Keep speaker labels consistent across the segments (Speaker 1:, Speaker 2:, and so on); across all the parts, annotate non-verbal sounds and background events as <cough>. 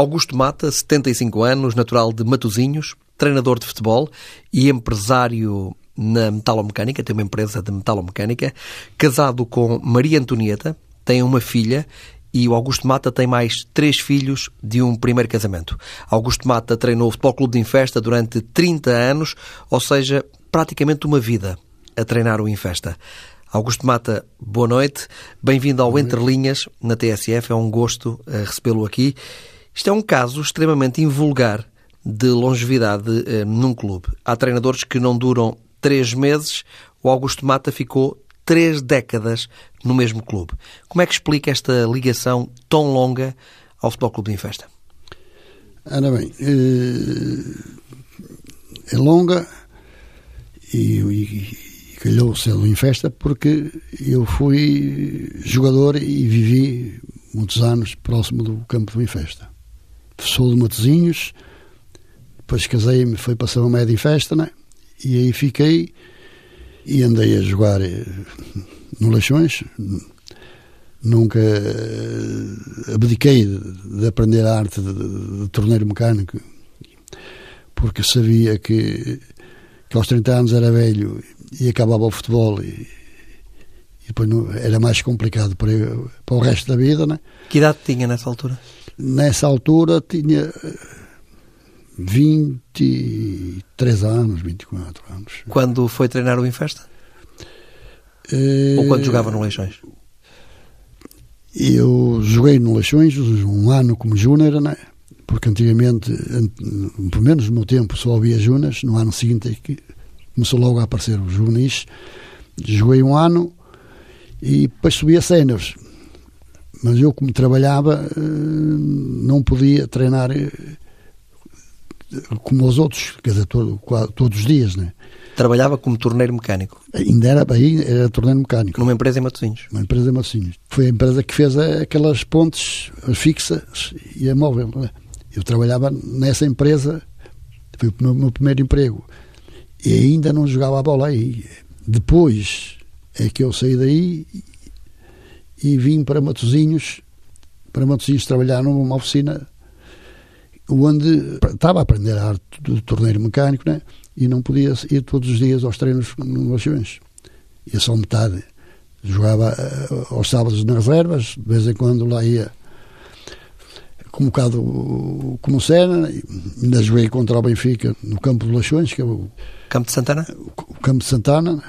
Speaker 1: Augusto Mata, 75 anos, natural de Matosinhos, treinador de futebol e empresário na metalomecânica, tem uma empresa de metalomecânica, casado com Maria Antonieta, tem uma filha e o Augusto Mata tem mais três filhos de um primeiro casamento. Augusto Mata treinou o Futebol Clube de Infesta durante 30 anos, ou seja, praticamente uma vida a treinar o Infesta. Augusto Mata, boa noite. Bem-vindo ao Entre Linhas na TSF. É um gosto uh, recebê-lo aqui. Isto é um caso extremamente invulgar de longevidade uh, num clube. Há treinadores que não duram três meses. O Augusto Mata ficou três décadas no mesmo clube. Como é que explica esta ligação tão longa ao Futebol Clube de Infesta?
Speaker 2: Ora bem, eh, é longa e, e, calhou ser em festa porque eu fui jogador e vivi muitos anos próximo do campo do Infesta. Sou de Matozinhos, depois casei-me, fui passar uma média em festa, né? e aí fiquei e andei a jogar eh, no Leixões. Nunca eh, abdiquei de, aprender a arte de, de, de torneiro mecânico, porque sabia que, que aos 30 anos era velho e acabava o futebol e, e depois não, era mais complicado para, para o resto da vida, né?
Speaker 1: Que idade tinha nessa altura?
Speaker 2: Nessa altura tinha 23 anos, 24 anos.
Speaker 1: Quando foi treinar o Infesta? Uh, Ou quando jogava no Leixões?
Speaker 2: Eu joguei no Leixões um ano como júnior, né? porque antigamente, pelo menos no meu tempo, só havia júniores. No ano seguinte é começou logo a aparecer os juvenis. Joguei um ano e depois subi a cenas. Mas eu, como trabalhava, eh, não podia treinar eh, como os outros, quer dizer, todo, todos os dias, né?
Speaker 1: Trabalhava como torneiro mecânico?
Speaker 2: Ainda era, aí era torneiro mecânico.
Speaker 1: Numa empresa em Matosinhos?
Speaker 2: Uma empresa em Matosinhos. Foi a empresa que fez aquelas pontes fixas e a móvel. Né? Eu trabalhava nessa empresa, foi o meu primeiro emprego e ainda não jogava a bola aí. Depois é que eu saí daí e vim para Matozinhos, para Matozinhos trabalhar numa oficina onde estava a aprender a arte do torneiro mecânico, né? E não podia ir todos os dias aos treinos no Leixões. Ia só metade. Jogava uh, aos sábados nas reservas, de vez em quando lá ia como um bocado como cena, ainda joguei contra o Benfica no campo de Leixões, que é o
Speaker 1: Campo de Santana?
Speaker 2: O Campo de Santana.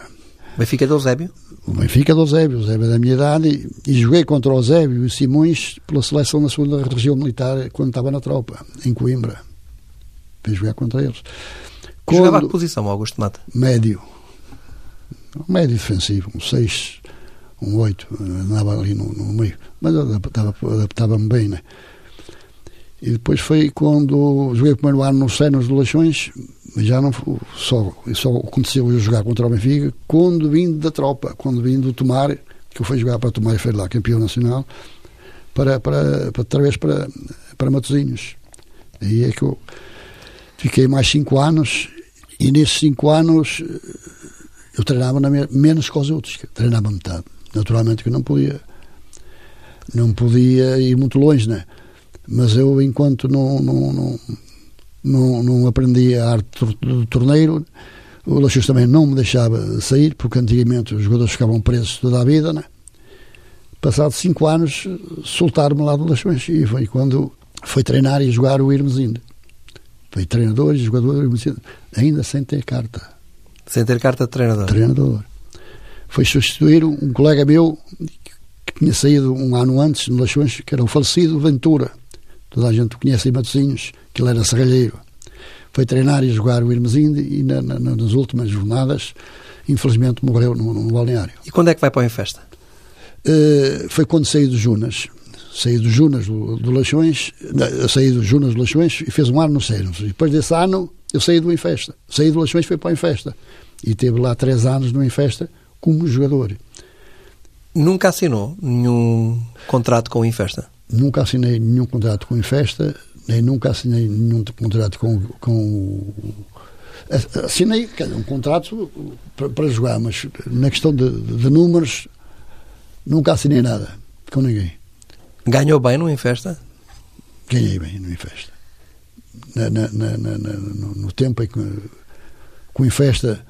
Speaker 1: Benfica do Eusébio?
Speaker 2: O Benfica do Eusébio, o Eusébio é da minha idade, e, e joguei contra o Eusébio e o Simões pela seleção da segunda região militar quando estava na tropa, em Coimbra. Fui jogar contra eles.
Speaker 1: Quando, Jogava a que posição, Augusto Mata?
Speaker 2: Médio. Médio defensivo, um 6, um 8, andava ali no, no meio. Mas adaptava-me adaptava bem, né? E depois foi quando joguei o primeiro ano nos Senos de Leixões, já não só, só aconteceu eu jogar contra o Benfica quando vim da tropa, quando vim do Tomar, que eu fui jogar para Tomar e foi lá campeão nacional, para, para, para outra vez para, para Matosinhos. Aí é que eu fiquei mais cinco anos e nesses cinco anos eu treinava na, menos que os outros, treinava metade. Naturalmente que não podia não podia ir muito longe, né? Mas eu enquanto não, não, não não, não aprendi a arte do torneiro. O Laxus também não me deixava sair, porque antigamente os jogadores ficavam presos toda a vida, né? Passados cinco anos, soltaram-me lá do Laxões e foi quando foi treinar e jogar o Irmesinde. Foi treinador e jogador do Irmesinde, ainda sem ter carta.
Speaker 1: Sem ter carta de treinador?
Speaker 2: Treinador. Foi substituir um colega meu que tinha saído um ano antes no Laxões, que era o falecido Ventura. Toda a gente o conhece em Matosinhos que ele era serralheiro. Foi treinar e jogar o Irmesinde e na, na, nas últimas jornadas, infelizmente, morreu no, no, balneário.
Speaker 1: E quando é que vai para o Infesta?
Speaker 2: Uh, foi quando saí do Junas. Saí do Junas do, do Leixões, saí do Junas do Leixões e fez um ano no Seiros. E depois desse ano, eu saí do Infesta. Saí do Leixões e fui para o Infesta. E teve lá três anos no Infesta como jogador.
Speaker 1: Nunca assinou nenhum contrato com o Infesta?
Speaker 2: Nunca assinei nenhum contrato com o Infesta nem nunca assinei nenhum contrato com, com assinei um contrato para, para, jogar, mas na questão de, de, números nunca assinei nada com ninguém.
Speaker 1: Ganhou bem no Infesta?
Speaker 2: ganhei bem no Infesta. Na, na, na, no, no, tempo em que, que o Infesta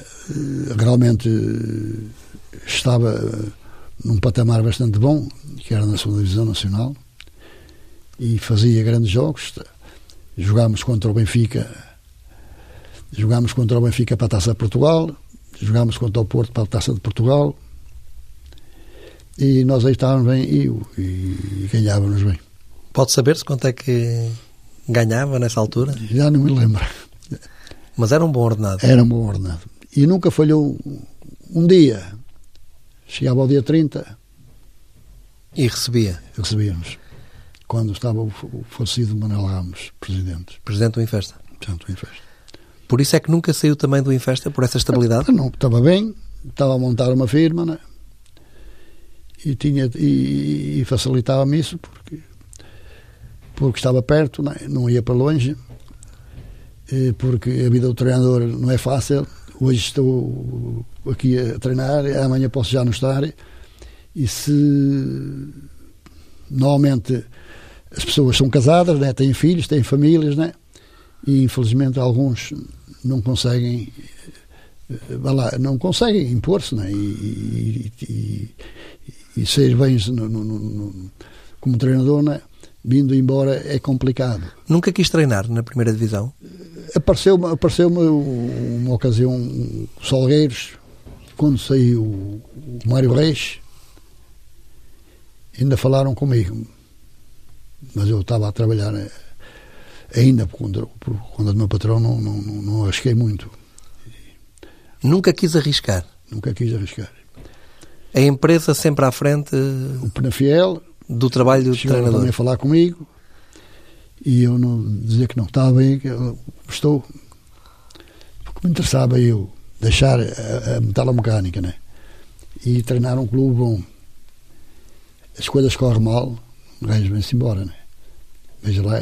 Speaker 2: eh, realmente estava num patamar bastante bom, que era na segunda divisão nacional, e fazia grandes jogos. Jogámos contra o Benfica, jogámos contra o Benfica para a Taça de Portugal, jogámos contra o Porto para a Taça de Portugal, e nós aí estávamos bem e, e, ganhávamos bem.
Speaker 1: Pode saber-se quanto é que ganhava nessa altura?
Speaker 2: Já não me lembro.
Speaker 1: Mas era um bom ordenado.
Speaker 2: Era um bom ordenado. E nunca falhou um dia. Chegava ao dia 30.
Speaker 1: E recebia?
Speaker 2: Recebíamos. Quando estava o falecido Manuel Ramos, presidente.
Speaker 1: Presidente do Infesta.
Speaker 2: Presidente do Infesta.
Speaker 1: Por isso é que nunca saiu também do Infesta, por essa estabilidade?
Speaker 2: Não, estava bem, estava a montar uma firma, né? e, tinha, e, e facilitava-me isso porque, porque estava perto, não, é? não ia para longe, porque a vida do treinador não é fácil. Hoje estou aqui a treinar, amanhã posso já não estar. E se normalmente as pessoas são casadas, né, têm filhos, têm famílias, né, e infelizmente alguns não conseguem lá, não conseguem impor-se né, e, e, e ser bem no, no, no, como treinador, né? Vindo embora é complicado.
Speaker 1: Nunca quis treinar na primeira divisão?
Speaker 2: Apareceu-me apareceu uma ocasião, um Salgueiros, quando saiu o Mário Reis, ainda falaram comigo, mas eu estava a trabalhar eh, ainda por conta, por conta do meu patrão, não, não, não, não arrisquei muito.
Speaker 1: Nunca quis arriscar?
Speaker 2: Nunca quis arriscar
Speaker 1: a empresa sempre à frente
Speaker 2: o Penafiel
Speaker 1: do trabalho do treinador.
Speaker 2: também a falar comigo e eu não dizer que não estava bem, que eu estou porque me interessava eu deixar a, a metalomecânica, né? E treinar um clube bom. As coisas correm mal, o gajo vem-se embora, né? Veja lá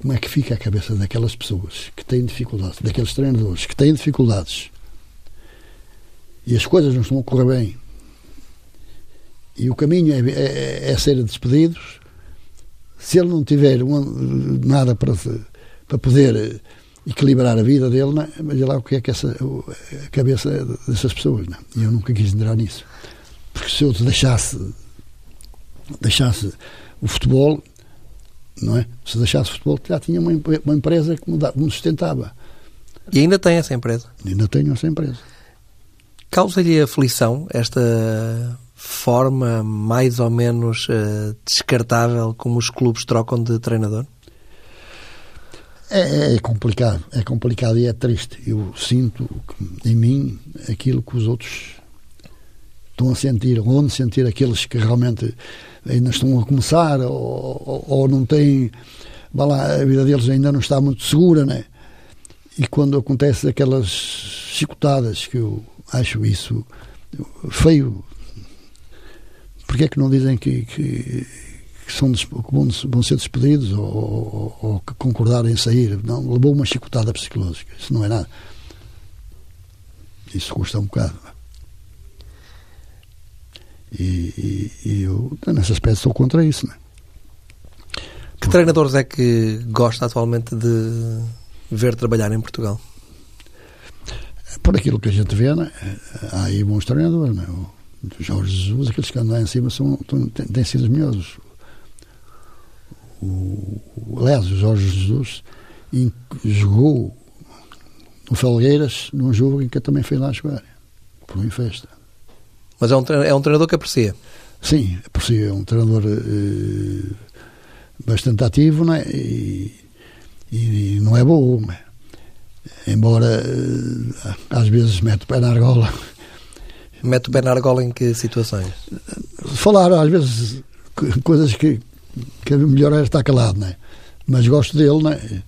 Speaker 2: como é que fica a cabeça daquelas pessoas que têm dificuldades, daqueles treinadores que têm dificuldades e as coisas não estão a correr bem e o caminho é, é, é ser despedidos. Se ele não tiver nada para, para poder equilibrar a vida dele, né? veja lá o que é que essa, a cabeça dessas pessoas. Né? E eu nunca quis entrar nisso. Porque se eu deixasse, deixasse o futebol, não é? Se deixasse o futebol, já tinha uma, uma empresa que me sustentava.
Speaker 1: E ainda tem essa empresa?
Speaker 2: Ainda tenho essa empresa.
Speaker 1: Causa-lhe aflição esta forma mais ou menos uh, descartável como os clubes trocam de treinador?
Speaker 2: É, é, complicado, é complicado e é triste. Eu sinto em mim aquilo que os outros estão a sentir, onde sentir aqueles que realmente ainda estão a começar ou, ou, ou não têm, lá, a vida deles ainda não está muito segura, né? E quando acontece aquelas chicotadas que eu acho isso feio Porquê é que não dizem que, que, que são, que vão, ser despedidos ou, ou, ou, que concordarem em sair? Não, levou uma chicotada psicológica. Isso não é nada. Isso custa um bocado. E, e, e eu, nesse aspecto, estou contra isso. Né?
Speaker 1: Que treinadores é que gosta atualmente de ver trabalhar em Portugal?
Speaker 2: Por aquilo que a gente vê, né? há aí bons treinadores. Né? Do Jorge Jesus, aqueles que andam lá em cima são, têm, sido os melhores. O, o, aliás, o Jorge Jesus jogou no Felgueiras num jogo em que eu também fui lá jogar, por uma festa.
Speaker 1: Mas é um, é um treinador que aprecia?
Speaker 2: Sim, aprecia. É um treinador eh, bastante ativo né? e, e, não é bom. Embora eh, às vezes mete o pé na argola
Speaker 1: Mete o pé na argola em que situações?
Speaker 2: Falar, às vezes, coisas que, que melhor era estar calado, né? Mas gosto dele, né?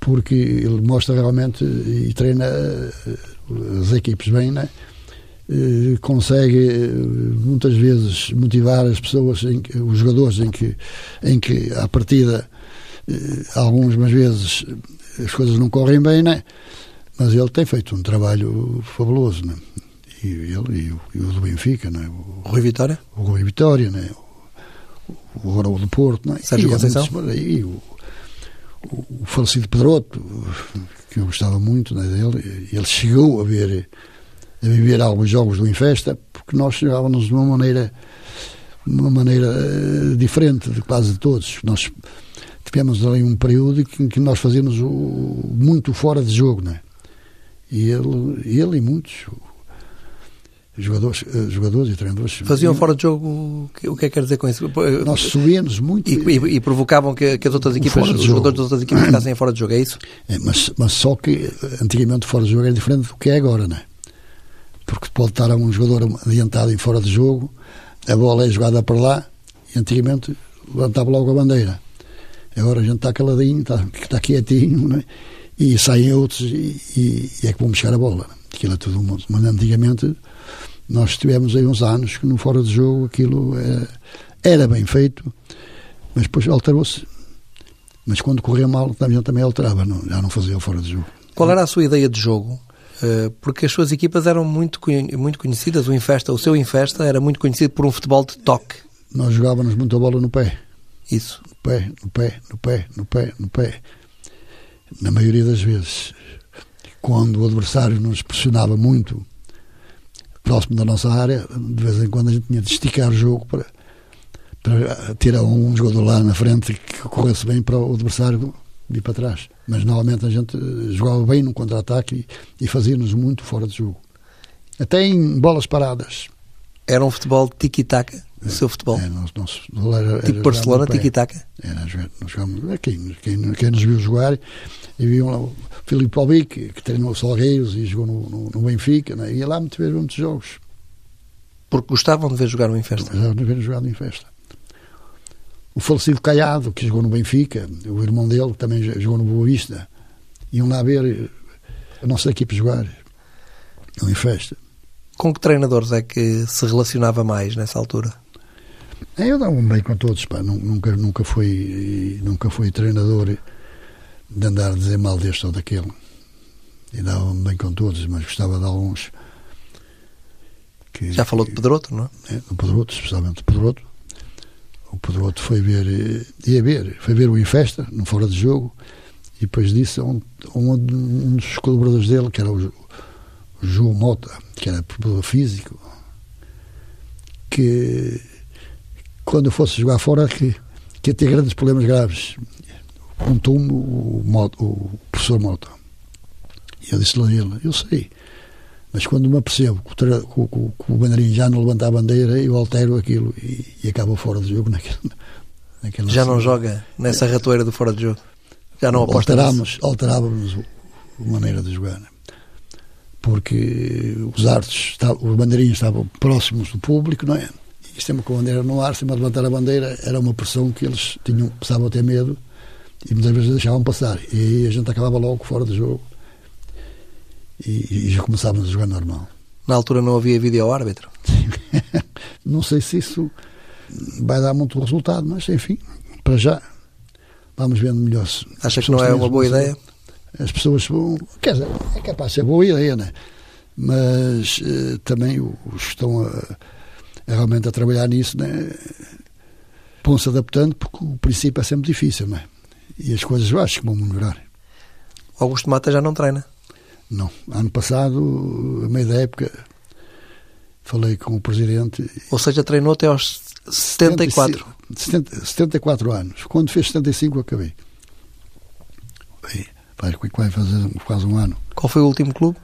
Speaker 2: Porque ele mostra realmente e treina eh, as equipes bem, né? consegue eh, muitas vezes motivar as pessoas, em, os jogadores em que, em que à partida algumas vezes as coisas não correm bem, né? mas ele tem feito um trabalho fabuloso. Né? E ele e o, e o do Benfica, não é?
Speaker 1: O Rui Vitória?
Speaker 2: O Rui Vitória, não é? O, agora o do Porto, não é?
Speaker 1: Sérgio
Speaker 2: e,
Speaker 1: Conceição?
Speaker 2: E o, o, falecido Pedroto, que eu gostava muito né, dele, ele chegou a ver a viver alguns jogos do Infesta, porque nós jogávamos de uma maneira uma maneira uh, diferente de quase todos. Nós tivemos ali um período em que nós fazíamos o, muito fora de jogo, né? E ele, ele e muitos jogadores, uh, jogadores e treinadores
Speaker 1: faziam fora de jogo o que é que quer dizer com isso?
Speaker 2: Nós subíamos muito
Speaker 1: e, e, e provocavam que, que, as outras equipas, os jogadores das outras equipas <coughs> ficassem fora de jogo, é isso?
Speaker 2: É, mas, mas só que antigamente fora de jogo era diferente do que é agora, né? Porque pode estar um jogador adiantado em fora de jogo a bola é jogada para lá e antigamente levantava logo a bandeira. Agora a gente está caladinho, está, está quietinho, né? e saem outros e, e, e, é que vão buscar a bola. Aquilo é tudo mundo. Mas antigamente nós tivemos aí uns anos que no fora de jogo aquilo era, era bem feito, mas depois alterou-se. Mas quando corria mal, gente também alterava, não, já não fazia o fora de jogo.
Speaker 1: Qual era a sua ideia de jogo? Eh, porque as suas equipas eram muito, muito conhecidas. O Infesta, o seu Infesta era muito conhecido por um futebol de toque.
Speaker 2: Nós jogávamos muito a bola no pé.
Speaker 1: Isso.
Speaker 2: No pé, no pé, no pé, no pé, no pé. Na maioria das vezes, quando o adversário nos pressionava muito próximo da nossa área, de vez em quando a gente tinha de esticar o jogo para, para ter um jogador lá na frente que corresse bem para o adversário vir para trás. Mas normalmente a gente jogava bem no contra-ataque e, e fazia-nos muito fora de jogo. Até em bolas paradas.
Speaker 1: Era um futebol tiki-taka, o seu futebol?
Speaker 2: É, nosso, nosso era,
Speaker 1: tipo Barcelona, tiki-taka?
Speaker 2: Era, nós jogamos, quem, quem, quem nos viu jogar, e viam lá Filipe Albic, que treinou o Salgueiros e jogou no, no, no Benfica, né? ia lá muito ver muitos jogos.
Speaker 1: Porque gostavam de ver jogar no Infesta?
Speaker 2: Gostavam de ver jogar no Infesta o falecido Caiado, que jogou no Benfica, o irmão dele, que também jogou no Boa Vista, iam lá ver a nossa equipe jogar em festa.
Speaker 1: Com que treinadores é que se relacionava mais nessa altura?
Speaker 2: Eu dava-me bem com todos, pá. nunca, nunca, fui, nunca fui treinador de andar a dizer mal deste ou daquele. E dava-me bem com todos, mas gostava de alguns.
Speaker 1: Que, Já falou de Pedroto, não
Speaker 2: é? é? Pedroto, especialmente de Pedroto o Pedroto foi ver, eh, ia ver, foi ver o Infesta, no fora de jogo, e depois disse a um, um, um dos colaboradores dele, que era o, o João Mota, que era preparador físico, que quando fosse jogar fora que, que ia ter grandes problemas graves. Contou-me o, o, o professor Mota. E eu disse-lhe a ele, eu sei, mas quando me apercebo que o, que, que o bandeirinho já não levanta a bandeira, eu altero aquilo e, e acabo fora de jogo naquele, <laughs>
Speaker 1: naquele Já não joga nessa ratoeira do fora de jogo? Já não aposta
Speaker 2: Alterámos, Alterávamos a maneira de jogar. Né? Porque os artes, os bandeirinhos estavam próximos do público, não é? E sempre com a bandeira no ar, sempre a levantar a bandeira, era uma pressão que eles tinham, precisavam ter medo e muitas vezes deixavam passar. E aí a gente acabava logo fora de jogo e, e já começávamos a jogar normal.
Speaker 1: Na altura não havia vídeo árbitro? <laughs>
Speaker 2: não sei se isso vai dar muito resultado, mas enfim, para já vamos vendo melhor.
Speaker 1: Acha que não é uma boa ideia?
Speaker 2: As pessoas vão. Quer dizer, é capaz de ser boa ideia, né? Mas uh, também os que estão a, a, realmente a trabalhar nisso, né? Vão-se adaptando, porque o princípio é sempre difícil, né? E as coisas eu acho que vão melhorar.
Speaker 1: Augusto Mata já não treina?
Speaker 2: Não. Ano passado, a meio da época, falei com o presidente.
Speaker 1: Ou seja, treinou até aos 74?
Speaker 2: 70, 74 anos. Quando fez 75, acabei. Vai, vai fazer quase um ano.
Speaker 1: Qual foi o último clube?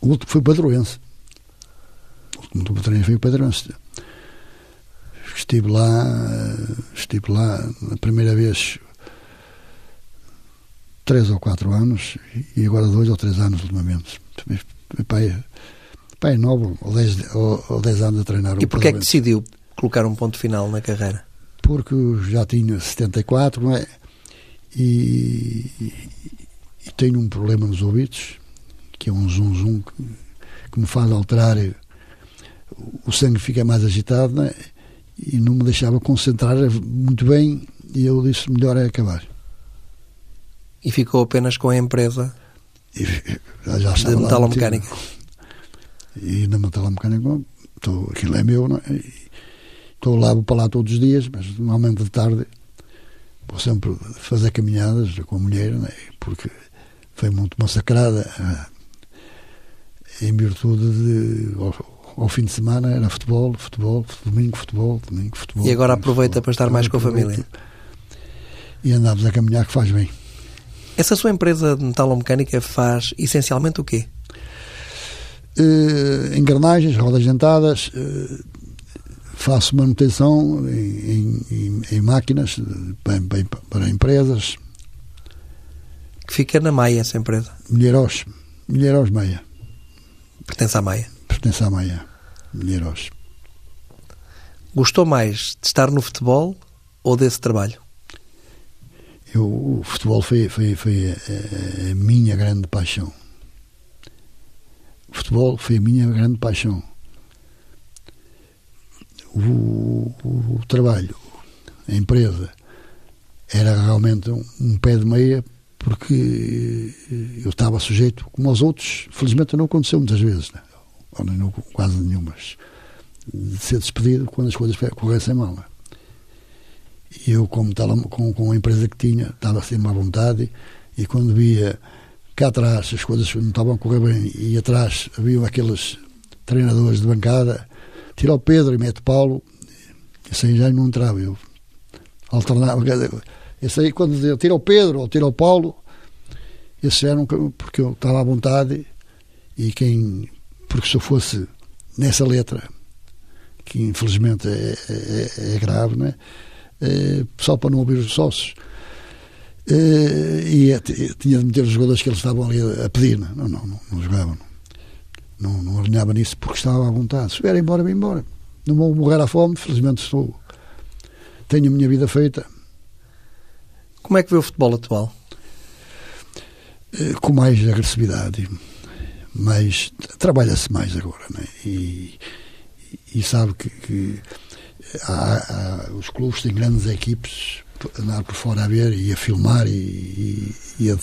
Speaker 2: O último foi o Padroense. O último treino foi o Padroense. Estive lá, estive lá a primeira vez três ou quatro anos e agora dois ou três anos ultimamente. Pai, pai novo, ou dez, ou, ou dez anos a treinar.
Speaker 1: E porquê é que decidiu colocar um ponto final na carreira?
Speaker 2: Porque já tinha 74, não é? E, e tenho um problema nos ouvidos, que é um zum zum que, que me faz alterar, o sangue fica mais agitado, é? E não me deixava concentrar muito bem, e eu disse: melhor é acabar
Speaker 1: e ficou apenas com a empresa
Speaker 2: e, já
Speaker 1: de metalomecânica.
Speaker 2: E na metalomecânica, então, aquilo é meu, não é? Estou lá, vou para lá todos os dias, mas normalmente de tarde vou sempre fazer caminhadas com a mulher, né? porque foi muito massacrada em virtude de. Ao, ao, fim de semana era futebol, futebol, domingo futebol, domingo futebol.
Speaker 1: E agora aproveita futebol, para estar mais com a família.
Speaker 2: E andamos a caminhar que faz bem.
Speaker 1: Essa sua empresa de metalomecânica faz essencialmente o quê?
Speaker 2: Uh, engrenagens, rodas dentadas, uh, faço manutenção em, em, em máquinas para, para, empresas.
Speaker 1: Que fica na Maia essa empresa?
Speaker 2: Milheiros, Milheiros Maia.
Speaker 1: Pertence à Maia?
Speaker 2: Pertence à Maia, Milheiros.
Speaker 1: Gostou mais de estar no futebol ou desse trabalho?
Speaker 2: Eu, o futebol foi, foi, foi a, a minha grande paixão. O futebol foi a minha grande paixão o, o, o trabalho, a empresa, era realmente um, um, pé de meia porque eu estava sujeito, como aos outros, felizmente não aconteceu muitas vezes, né? ou não, quase nenhumas, de ser despedido quando as coisas corressem mal. Né? E eu, como estava com, com a empresa que tinha, estava sempre à vontade e quando via cá atrás as coisas não estavam a correr bem e atrás haviam aqueles treinadores de bancada tira o Pedro e mete o Paulo, esse aí já não entrava. Eu alternava. Esse aí, quando eu tira o Pedro ou tira o Paulo, esse era um, porque eu estava à vontade e quem. Porque se eu fosse nessa letra, que infelizmente é, é, é grave, né? É, só para não ouvir os sócios. É, e tinha de meter os jogadores que eles estavam ali a pedir, né? não, não, não, não jogavam. Não não, alinhava nisso porque estava à vontade. Se vier embora, vem embora. Não vou morrer à fome, felizmente estou. Tenho a minha vida feita.
Speaker 1: Como é que vê o futebol atual?
Speaker 2: Eh, com mais agressividade, mas trabalha-se mais agora, né? e, e sabe que, que há, há, os clubes têm grandes equipes andar por fora a ver e a filmar e, e, e, a,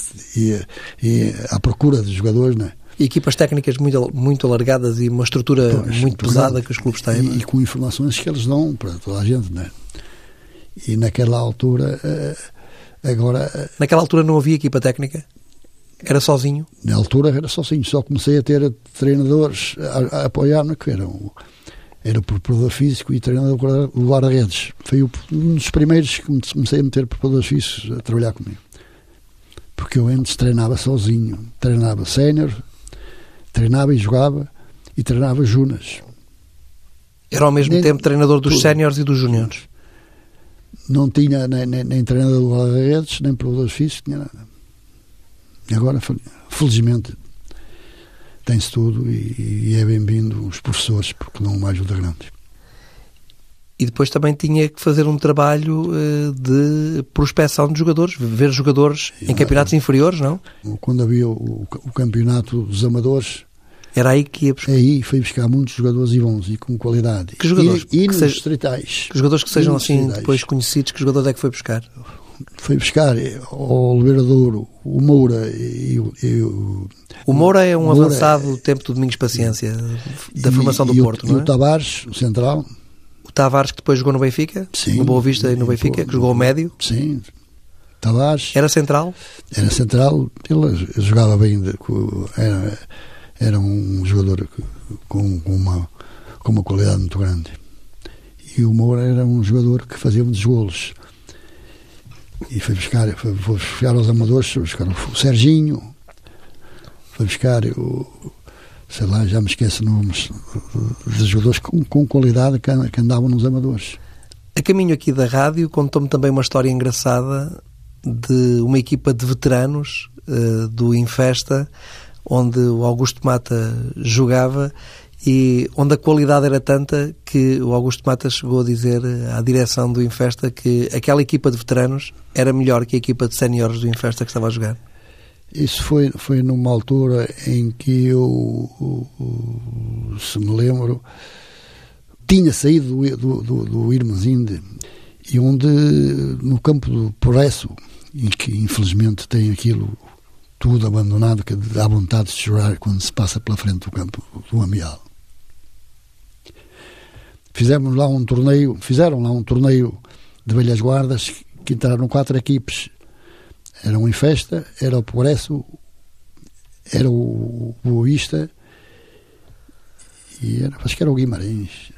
Speaker 2: e, a, à procura de jogadores, né?
Speaker 1: E equipas técnicas muito, muito alargadas e uma estrutura pois, muito pesada que os clubes têm.
Speaker 2: E,
Speaker 1: é?
Speaker 2: e, com informações que eles dão para toda a gente, né? E naquela altura, eh, agora. Eh,
Speaker 1: naquela altura não havia equipa técnica? Era sozinho?
Speaker 2: Na altura era sozinho, só comecei a ter treinadores a, a apoiar-me que eram era preparador físico e treinador do guarda-redes. Foi um dos primeiros que comecei a meter preparadores físicos a trabalhar comigo. Porque eu antes treinava sozinho. Treinava sénior, treinava e jogava e treinava Junas.
Speaker 1: Era ao mesmo nem, tempo treinador dos séniores e dos júniores?
Speaker 2: Não tinha nem, nem, nem treinador do guarda-redes, nem provedores físicos, tinha nada. E agora, felizmente, tem-se tudo e, e é bem-vindo os professores, porque não uma ajuda grande.
Speaker 1: E depois também tinha que fazer um trabalho uh, de prospecção de jogadores, ver jogadores em campeonatos inferiores, não?
Speaker 2: Quando havia o, o, campeonato dos amadores.
Speaker 1: Era aí que ia buscar?
Speaker 2: Aí foi buscar muitos jogadores e bons e com qualidade.
Speaker 1: Que jogadores?
Speaker 2: E, e que nos seja, distritais.
Speaker 1: Que jogadores que sejam assim depois conhecidos, que jogadores é que foi buscar?
Speaker 2: Foi buscar o Oliveira Douro, o Moura e, e o.
Speaker 1: O Moura é um Moura avançado é, tempo do Domingos Paciência, da formação do Porto,
Speaker 2: não é? E o Tavares, o central,
Speaker 1: o Tavares, que depois jogou no Benfica,
Speaker 2: sim,
Speaker 1: no Boa Vista e no Benfica, que jogou ao médio.
Speaker 2: Sim, Tavares.
Speaker 1: Era central?
Speaker 2: Era central, ele jogava bem, era, era um jogador com, com, uma, com uma qualidade muito grande. E o Moura era um jogador que fazia muitos golos. E foi buscar, foi, foi buscar os amadores, foi buscar o Serginho, foi buscar o, sei lá, já me esqueço nomes de jogadores com, com qualidade que, que andavam nos amadores.
Speaker 1: A caminho aqui da rádio, contou-me também uma história engraçada de uma equipa de veteranos uh, do Infesta, onde o Augusto Mata jogava e onde a qualidade era tanta que o Augusto Mata chegou a dizer à direção do Infesta que aquela equipa de veteranos era melhor que a equipa de séniores do Infesta que estava a jogar.
Speaker 2: Isso foi, foi numa altura em que eu, se me lembro, tinha saído do, do, do Irmesinde e onde, no campo do Progresso, em que infelizmente tem aquilo tudo abandonado, que dá vontade de chorar quando se passa pela frente do campo do Amial. Fizemos lá um torneio, fizeram lá um torneio de velhas guardas que entraram quatro equipes. Era um em festa, era o Progresso, era o Boavista e era, acho que era o Guimarães.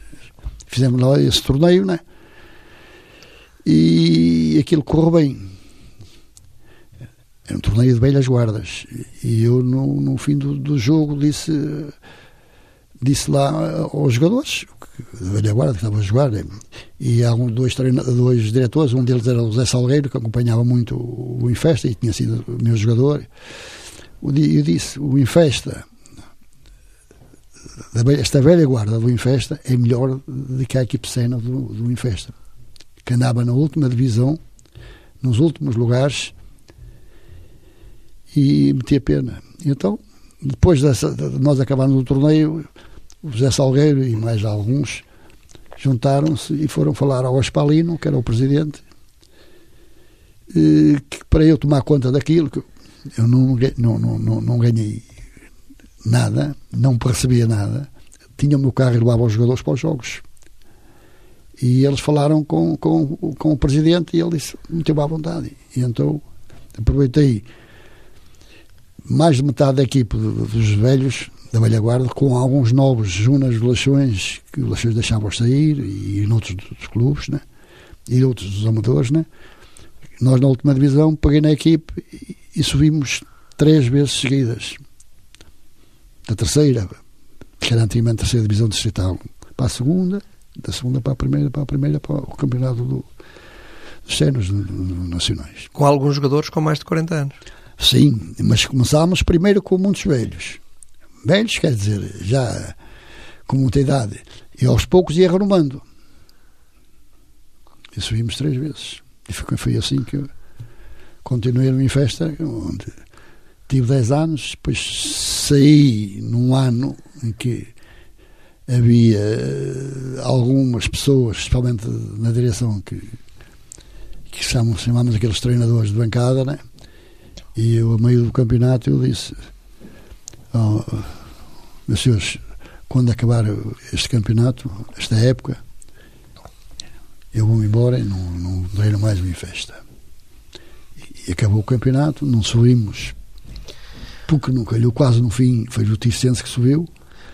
Speaker 2: Fizemos lá esse torneio, né? E aquilo correu bem. Era um torneio de velhas guardas. E eu, no, no fim do, do jogo, disse disse lá aos jogadores, da velha guarda que estavam a jogar, e há um, dois, dois diretores, um deles era o José Salgueiro, que acompanhava muito o Infesta e tinha sido meu jogador. Eu disse: o Infesta, esta velha guarda do Infesta, é melhor do que a equipe cena do, do Infesta, que andava na última divisão, nos últimos lugares, e metia pena. Então, depois dessa, de nós acabarmos o torneio, o José Salgueiro e mais alguns juntaram-se e foram falar ao Aspalino, que era o presidente, que para eu tomar conta daquilo, que eu não, não, não, não ganhei nada, não recebia nada, tinha o meu carro e levava os jogadores para os jogos. E eles falaram com, com, com o presidente e ele disse: meteu à vontade. E então aproveitei mais de metade da equipe dos velhos da velha guarda, com alguns novos junas de Lações, que os Lações deixavam sair, e em outros dos clubes, né? e outros dos amadores. Né? Nós, na última divisão, peguei na equipe e, e subimos três vezes seguidas. Da terceira, que era antigamente a terceira divisão distrital, para a segunda, da segunda para a primeira, para a primeira, para o campeonato do, dos cenos nacionais.
Speaker 1: Com alguns jogadores com mais de 40 anos.
Speaker 2: Sim, mas começámos primeiro com muitos velhos velhos, quer dizer, já com muita idade. E aos poucos ia renomando. E subimos três vezes. E foi, foi assim que eu continuei em festa, onde tive 10 anos, depois saí num ano em que havia algumas pessoas, especialmente na direção, que, que chamamos, chamamos aqueles treinadores de bancada, né? e eu, a meio do campeonato, eu disse oh, meus senhores, quando acabar este campeonato, esta época, eu vou-me embora e não, não treino mais uma festa. E acabou o campeonato, não subimos, porque não calhou quase no fim, foi o Ticense que subiu.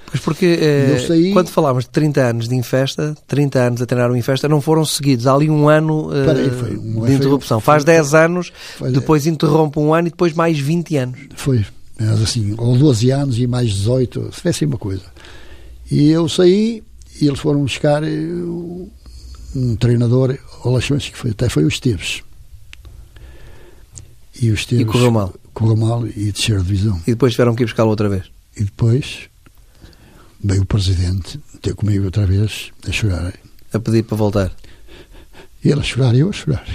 Speaker 1: Pois porque eh, saí... quando falámos de 30 anos de Infesta, 30 anos a treinar o Infesta, não foram seguidos. Há ali um ano eh, aí, um de interrupção. Foi, Faz 10 anos, depois interrompe um ano e depois mais 20 anos.
Speaker 2: Foi, mas assim, ou 12 anos e mais 18, se fosse uma coisa. E eu saí e eles foram buscar eh, um treinador, Olações, que foi, até foi o Esteves.
Speaker 1: E o Esteves. E correu mal.
Speaker 2: Correu mal e descer a divisão.
Speaker 1: E depois tiveram que ir buscá-lo outra vez.
Speaker 2: E depois veio o presidente ter comigo outra vez a chorar.
Speaker 1: A pedir para voltar.
Speaker 2: E ele a chorar e eu a chorar.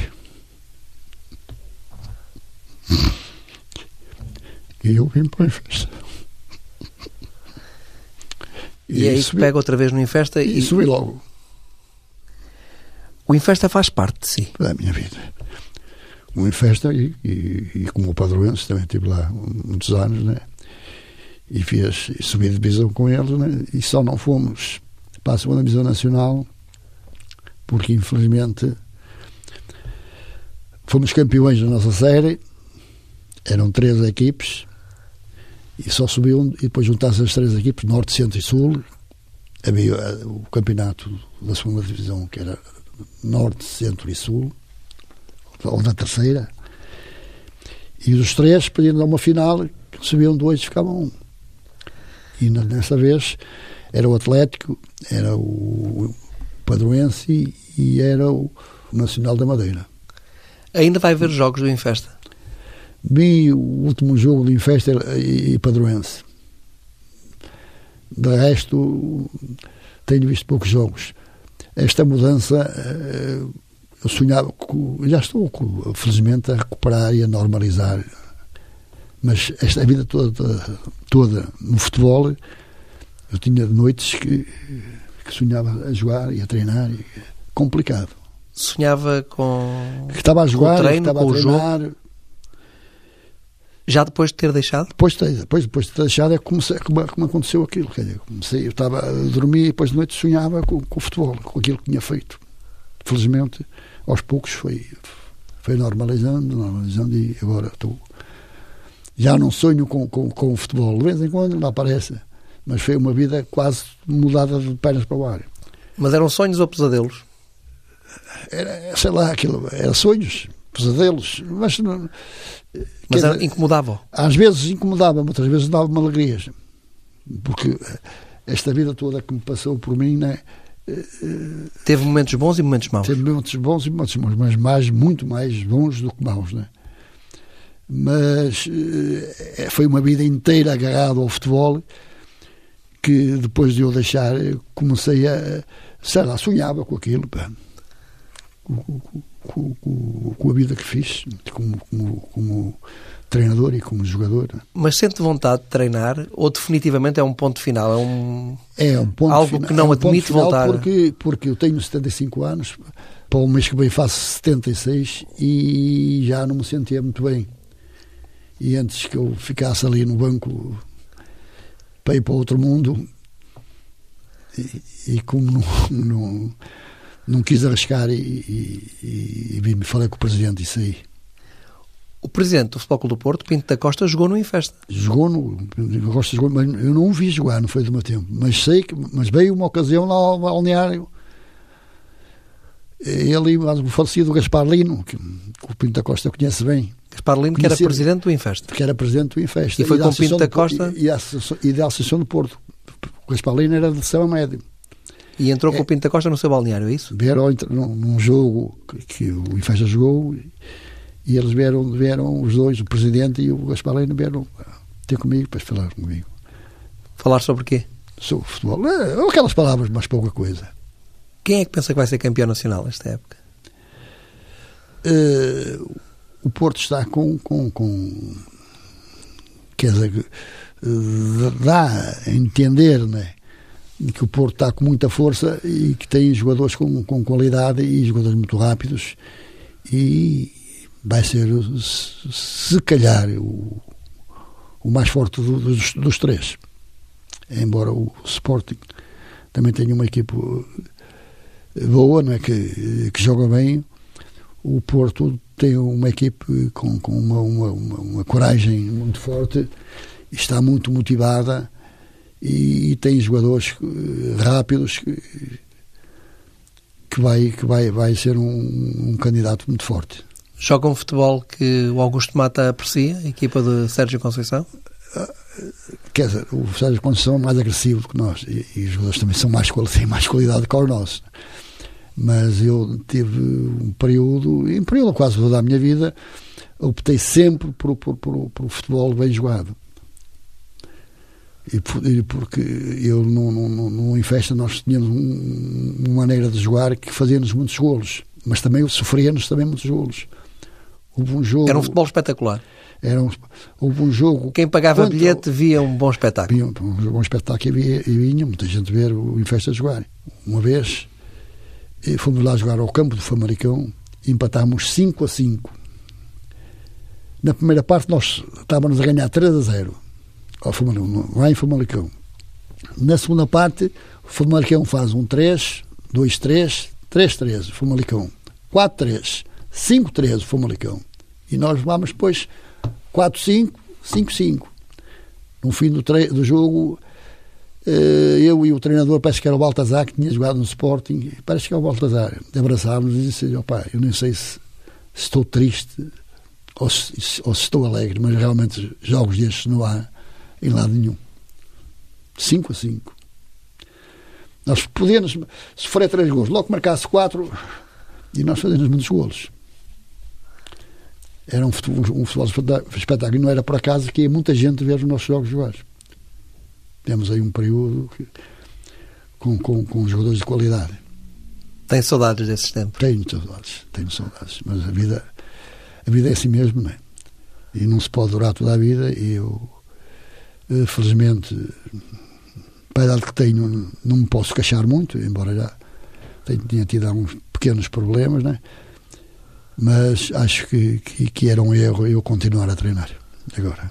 Speaker 2: E eu vim para o Infesta.
Speaker 1: E, e aí que pega outra vez no Infesta
Speaker 2: e, e subi logo.
Speaker 1: O Infesta faz parte de si.
Speaker 2: Da minha vida. O Infesta, e, e, e como o Padroense, também estive lá muitos anos, né? E fiz, e subi de divisão com eles, né? E só não fomos para a segunda divisão nacional, porque infelizmente fomos campeões da nossa série, eram três equipes, e só subiu e depois juntasse as três equipes, Norte, Centro e Sul. Havia eh, o campeonato da segunda divisão, que era Norte, Centro e Sul, ou da terceira. E os três podiam dar uma final, subiam dois e ficavam um. E nessa vez era o Atlético, era o Padroense e era o Nacional da Madeira.
Speaker 1: Ainda vai haver jogos do Infesta?
Speaker 2: Vi o último jogo do Infesta e Padroense. De resto, tenho visto poucos jogos. Esta mudança, eh, eu sonhava, já estou, felizmente, a recuperar e a normalizar. Mas esta vida toda, toda no futebol, eu tinha noites que, que sonhava a jogar e a treinar. Complicado.
Speaker 1: Sonhava com.
Speaker 2: Que estava a jogar,
Speaker 1: com o treino,
Speaker 2: estava
Speaker 1: com
Speaker 2: a treinar.
Speaker 1: Jogo Já depois de ter deixado?
Speaker 2: Depois, depois, depois de ter deixado é como, como, como aconteceu aquilo. Quer dizer, comecei, eu estava a dormir e depois de noite sonhava com, com o futebol, com aquilo que tinha feito. Felizmente, aos poucos foi, foi normalizando, normalizando e agora estou. Já não sonho com, com, com o futebol. De vez em quando não aparece. Mas foi uma vida quase mudada de pernas para o ar.
Speaker 1: Mas eram sonhos ou pesadelos?
Speaker 2: Era, sei lá, aquilo, era sonhos, pesadelos, mas não,
Speaker 1: mas dizer, incomodava?
Speaker 2: Às vezes incomodava, outras vezes dava-me alegrias. Porque esta vida toda que me passou por mim, né,
Speaker 1: Teve momentos bons e momentos maus.
Speaker 2: Teve momentos bons e momentos maus, mas mais, muito mais bons do que maus, né? Mas eh, foi uma vida inteira agarrado ao futebol que depois de eu deixar comecei a, sei lá, sonhava com aquilo, pá. Com, com, com, a vida que fiz, como, como, como treinador e como jogador.
Speaker 1: Mas sente vontade de treinar ou definitivamente é um ponto final? É um,
Speaker 2: é um ponto
Speaker 1: algo
Speaker 2: final,
Speaker 1: que não
Speaker 2: é um
Speaker 1: admite voltar?
Speaker 2: Porque, porque eu tenho 75 anos, para o mês que vem faço 76 e já não me sentia muito bem. E antes que eu ficasse ali no banco para ir para outro mundo, e, e como não, não, não, quis arriscar e, e, e, e falei com o presidente isso aí
Speaker 1: o presidente do Futebol Clube do Porto, Pinto da Costa, jogou no Infesta.
Speaker 2: Jogou no. Costa jogou, mas eu não o vi jogar, não foi do meu tempo. Mas sei que. Mas veio uma ocasião lá ao balneário. Ele e o falecido Gaspar Lino, que, o Pinto da Costa conhece bem.
Speaker 1: Gaspar Lino, que era presidente do Infesta.
Speaker 2: Que era presidente do Infesta.
Speaker 1: E foi e com o Pinto da Costa.
Speaker 2: E, e, e da Associação do Porto. O Gaspar Lino era de São Médio.
Speaker 1: E entrou é, com o Pinto da Costa no seu balneário, é isso?
Speaker 2: Vieram num, num jogo que, que o Infesta jogou. E eles vieram, vieram os dois, o presidente e o Gaspar Leno, vieram ter comigo para falar comigo.
Speaker 1: Falar sobre quê?
Speaker 2: Sobre futebol. É, aquelas palavras, mas pouca coisa.
Speaker 1: Quem é que pensa que vai ser campeão nacional nesta época?
Speaker 2: Uh, o Porto está com, com, com quer dizer, dá a entender né, que o Porto está com muita força e que tem jogadores com, com qualidade e jogadores muito rápidos e, vai ser, se calhar, o, o mais forte do, dos, dos, três. Embora o Sporting também tenha uma equipe boa, não é? que, que joga bem, o Porto tem uma equipe com, com uma, uma, uma, uma coragem muito forte, está muito motivada e, e tem jogadores eh, rápidos que, que, vai, que vai, vai ser um, um candidato muito forte.
Speaker 1: Joga um futebol que o Augusto Mata aprecia, a equipa de Sérgio Conceição?
Speaker 2: Quer dizer, o Sérgio Conceição é mais agressivo que nós e, e os jogadores também são mais, <laughs> têm mais qualidade que o nosso. Mas eu tive um período, em período quase toda a minha vida, optei sempre por, por, por, por futebol bem jogado. E, por, porque eu no, no, no, em festa nós tínhamos um, uma maneira de jogar que fazia-nos muitos golos, mas também sofria-nos também muitos golos.
Speaker 1: Houve um jogo. Era um futebol espetacular.
Speaker 2: Era um, houve um jogo.
Speaker 1: Quem pagava contra, bilhete via um bom espetáculo.
Speaker 2: Via um, bom espetáculo e, via, e vinha muita gente ver o em festa jogar. Uma vez fomos lá jogar ao campo do Famalicão e empatámos 5 a 5. Na primeira parte nós estávamos a ganhar 3 a 0 ao Famalicão, lá em Famalicão. Na segunda parte, o Famalicão faz um 3, 2, 3, 3, 3, o Famalicão. 4, 3. 5-3 o Famalicão. E nós vamos depois 4-5, 5-5. No fim do, do jogo, eh, eu e o treinador, parece que era o Baltazar, que tinha jogado no Sporting, parece que é o Baltazar, abraçámos e disse: opá, eu nem sei se, se estou triste ou se, ou se, estou alegre, mas realmente jogos destes não há em lado nenhum. 5 a 5. Nós podíamos sofrer três gols, logo marcasse quatro e nós fazemos muitos golos era um futebol, um futebol espetáculo. E não era por acaso que ia muita gente ver os nossos jogos jogar. Temos aí um período que, com, com, com jogadores de qualidade.
Speaker 1: Tem saudades desses tempos?
Speaker 2: Tenho saudades, tenho saudades. Mas a vida, a vida é assim mesmo, não é? E não se pode durar toda a vida. E eu, felizmente, para a idade que tenho, não me posso queixar muito, embora já tenha tido alguns pequenos problemas, não é? mas acho que, que, que era um erro eu continuar a treinar. agora.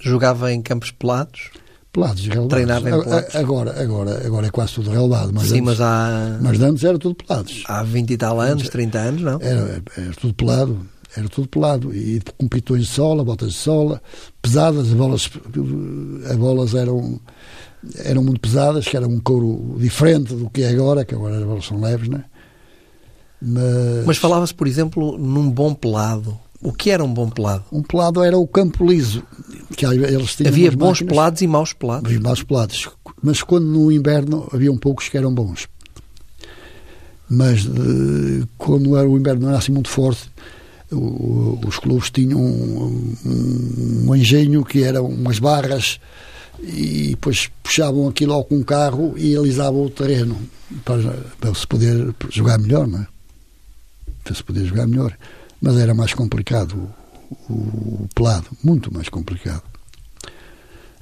Speaker 1: Jogava em campos pelados?
Speaker 2: Pelados, relevados.
Speaker 1: Treinava em pelados?
Speaker 2: Agora, agora, agora é quase tudo relevado. Mas
Speaker 1: Sim,
Speaker 2: antes,
Speaker 1: mas há,
Speaker 2: mas antes era tudo pelados.
Speaker 1: há 20 e tal anos, 30 anos, não?
Speaker 2: Era, era tudo pelado. Era tudo pelado. E com pitões de sola, botas de sola, pesadas, as bolas, as bolas eram, eram muito pesadas, que era um couro diferente do que é agora, que agora as bolas são leves, não é? Mas,
Speaker 1: Mas falava-se, por exemplo, num bom pelado. O que era um bom pelado?
Speaker 2: um pelado era o campo liso. Que eles tinham
Speaker 1: Havia bons
Speaker 2: máquinas-
Speaker 1: pelados e maus pelados.
Speaker 2: Havia maus pelados. Mas quando no inverno haviam poucos que eram bons. Mas eh, quando era, o inverno não era assim muito forte, o- o- os clubes tinham um, um, um engenho que eram umas barras e depois puxavam aquilo ao com um carro e alisavam o terreno para, para se poder jogar melhor, não é? Para se poder jogar melhor. Mas era mais complicado o, o pelado, muito mais complicado.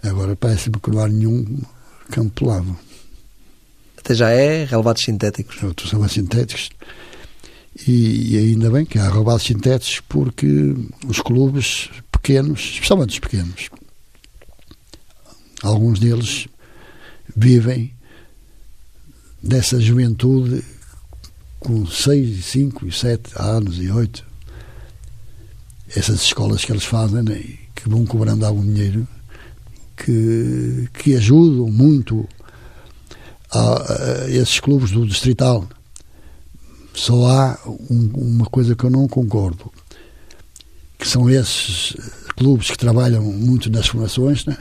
Speaker 2: Agora parece-me que não há nenhum campo pelado.
Speaker 1: Até já é relevados sintéticos.
Speaker 2: Outros são sintéticos. E, e ainda bem que há roubados sintéticos porque os clubes pequenos, especialmente os pequenos, alguns deles vivem dessa juventude com 6, 5 e 7 anos e 8. Essas escolas que eles fazem, né, que vão cobrando algum dinheiro, que, que ajudam muito a, a esses clubes do Distrital. Só há um- uma coisa que eu não concordo, que são esses eh, clubes que trabalham muito nas formações, né?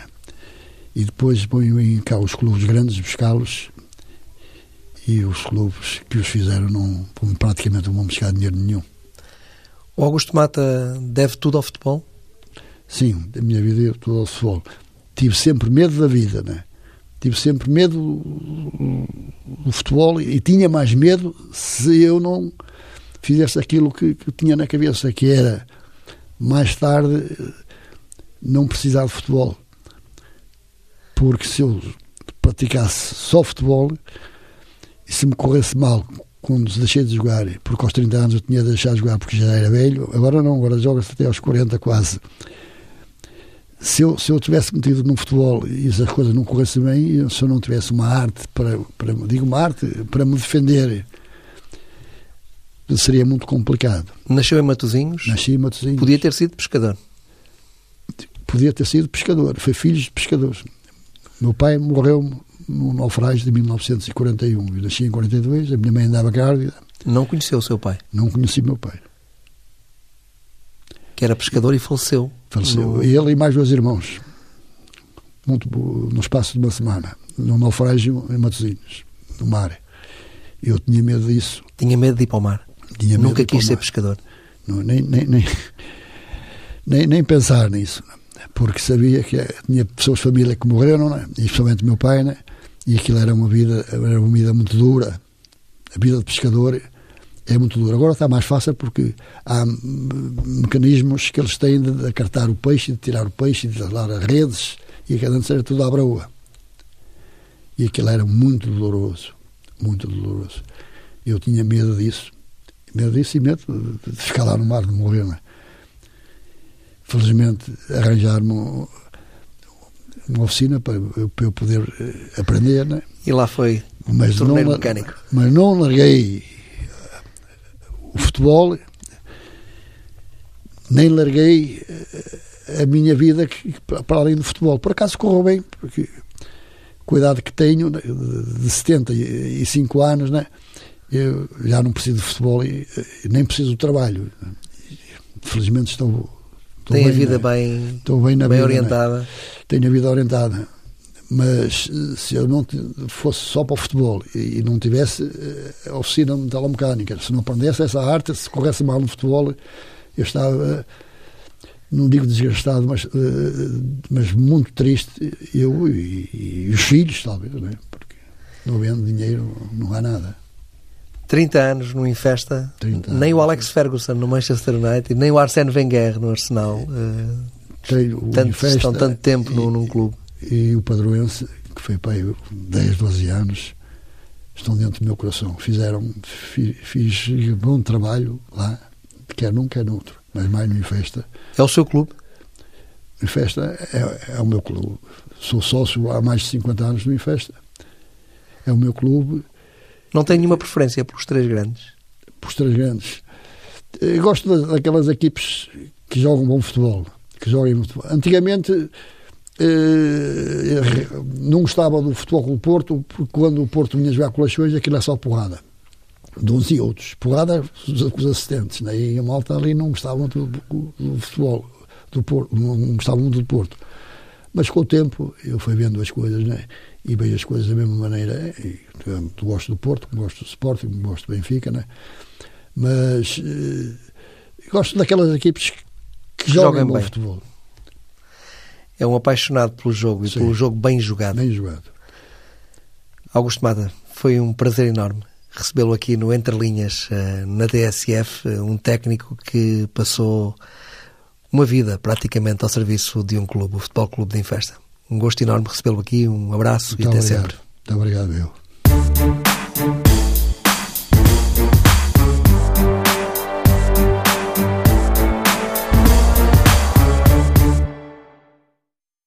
Speaker 2: e depois põem cá os clubes grandes buscá-los e os clubes que os fizeram não praticamente não vão buscar dinheiro nenhum.
Speaker 1: O Augusto Mata deve tudo ao futebol?
Speaker 2: Sim, da minha vida eu tudo ao futebol. Tive sempre medo da vida, né? Tive sempre medo do- futebol e tinha mais medo se eu não fizesse aquilo que, que tinha na cabeça, que era mais tarde não precisar de futebol. Porque se eu praticasse só futebol e se me corresse mal quando deixei de jogar, porque aos 30 anos eu tinha de deixar de jogar porque já era velho, agora não, agora joga-se até aos 40 quase se eu, se eu tivesse metido no futebol e as coisas não corressem bem, se eu não tivesse uma arte para, para digo uma arte para me defender, seria muito complicado.
Speaker 1: Nasceu em Matosinhos?
Speaker 2: Nasci em Matosinhos,
Speaker 1: Podia ter sido pescador.
Speaker 2: podia ter sido pescador, foi filho de pescadores. Meu pai morreu no naufrágio de 1941, eu nasci em 42, a minha mãe andava grávida,
Speaker 1: Não conheceu o seu pai,
Speaker 2: não conheci meu pai.
Speaker 1: que era pescador e faleceu.
Speaker 2: Faleceu.
Speaker 1: No-
Speaker 2: Ele e mais dois irmãos. Muito, no espaço de uma semana. Num naufrágio em Matosinhos, no mar. Eu tinha medo disso.
Speaker 1: Tinha medo de ir para o mar.
Speaker 2: Tinha
Speaker 1: Nunca quis ser
Speaker 2: mar.
Speaker 1: pescador.
Speaker 2: Não, nem, nem, nem, nem, nem pensar nisso. Porque sabia que tinha pessoas de família que morreram, né? e especialmente meu pai, né? e aquilo era uma vida, era uma vida muito dura. A vida de pescador é muito dura. Agora está mais fácil porque há mecanismos que eles têm de acartar o peixe, de tirar o peixe, de dar as redes, e aquilo antes era tudo à broa. E aquilo era muito doloroso, muito doloroso. Eu tinha medo disso, medo disso e medo de, ficar lá no mar, de morrer. Né? Felizmente arranjar-me um- uma oficina para, eu- poder eh, aprender, né?
Speaker 1: E lá foi
Speaker 2: mas não,
Speaker 1: mecânico.
Speaker 2: mas não larguei o futebol, nem larguei eh, a minha vida para além do futebol. Por acaso correu bem, porque com a idade que tenho, né, de de 75 anos, né, eu já não preciso de futebol e, nem preciso do trabalho. Felizmente estou, estou
Speaker 1: Tem a
Speaker 2: bem,
Speaker 1: vida
Speaker 2: né?
Speaker 1: bem,
Speaker 2: Estou bem na
Speaker 1: bem
Speaker 2: vida, né?
Speaker 1: orientada.
Speaker 2: tenho a vida orientada. Mas eh, se eu não fosse só para o futebol e, não tivesse eh, a oficina metalomecânica, se não aprendesse essa arte, se corresse mal no futebol, eu estava, não digo desgastado, mas, eh, mas muito triste, eu e, e os filhos, talvez, né? porque não havendo dinheiro não há nada.
Speaker 1: 30 anos no Infesta,
Speaker 2: 30
Speaker 1: nem o
Speaker 2: anos.
Speaker 1: Alex Ferguson no Manchester United, nem o Arsène Wenger no Arsenal.
Speaker 2: o
Speaker 1: tanto,
Speaker 2: Infesta
Speaker 1: estão tanto tempo
Speaker 2: e-
Speaker 1: num clube.
Speaker 2: E o padroense, que foi para aí 10, 12 anos, estão dentro do meu coração. Fizeram, fi- fiz bom trabalho lá, quer num, quer noutro, mas mais no festa.
Speaker 1: É o seu clube?
Speaker 2: Infesta é, é o meu clube. Sou sócio há mais de 50 anos no Infesta. É o meu clube.
Speaker 1: Não tem nenhuma preferência pelos três grandes?
Speaker 2: Pelos três grandes. Eu gosto daquelas equipes que jogam bom futebol. Que jogam futebol. Antigamente eh, não gostava do futebol do Porto, porque quando o Porto vinha jogar colações, aquilo é só porrada. De uns e outros. Porrada com os assistentes. Né? E a malta ali não gostava do, do futebol do Porto, não gostava muito do Porto. Mas com o tempo eu fui vendo as coisas, né? E vejo as coisas da mesma maneira. E, tu gosto do Porto, gosto do Sporting, gosto do Benfica, né? Mas eh, gosto daquelas equipes que, que jogam bom bem. futebol.
Speaker 1: É um apaixonado pelo jogo e Sim. pelo jogo bem jogado.
Speaker 2: Bem jogado.
Speaker 1: Augusto Mata, foi um prazer enorme recebê-lo aqui no Entre Linhas, eh, na DSF, eh, um técnico que passou uma vida praticamente ao serviço de um clube, o Futebol Clube de Infesta. Um gosto enorme recebê-lo aqui, um abraço Muito e até
Speaker 2: obrigado.
Speaker 1: sempre.
Speaker 2: Muito obrigado, meu.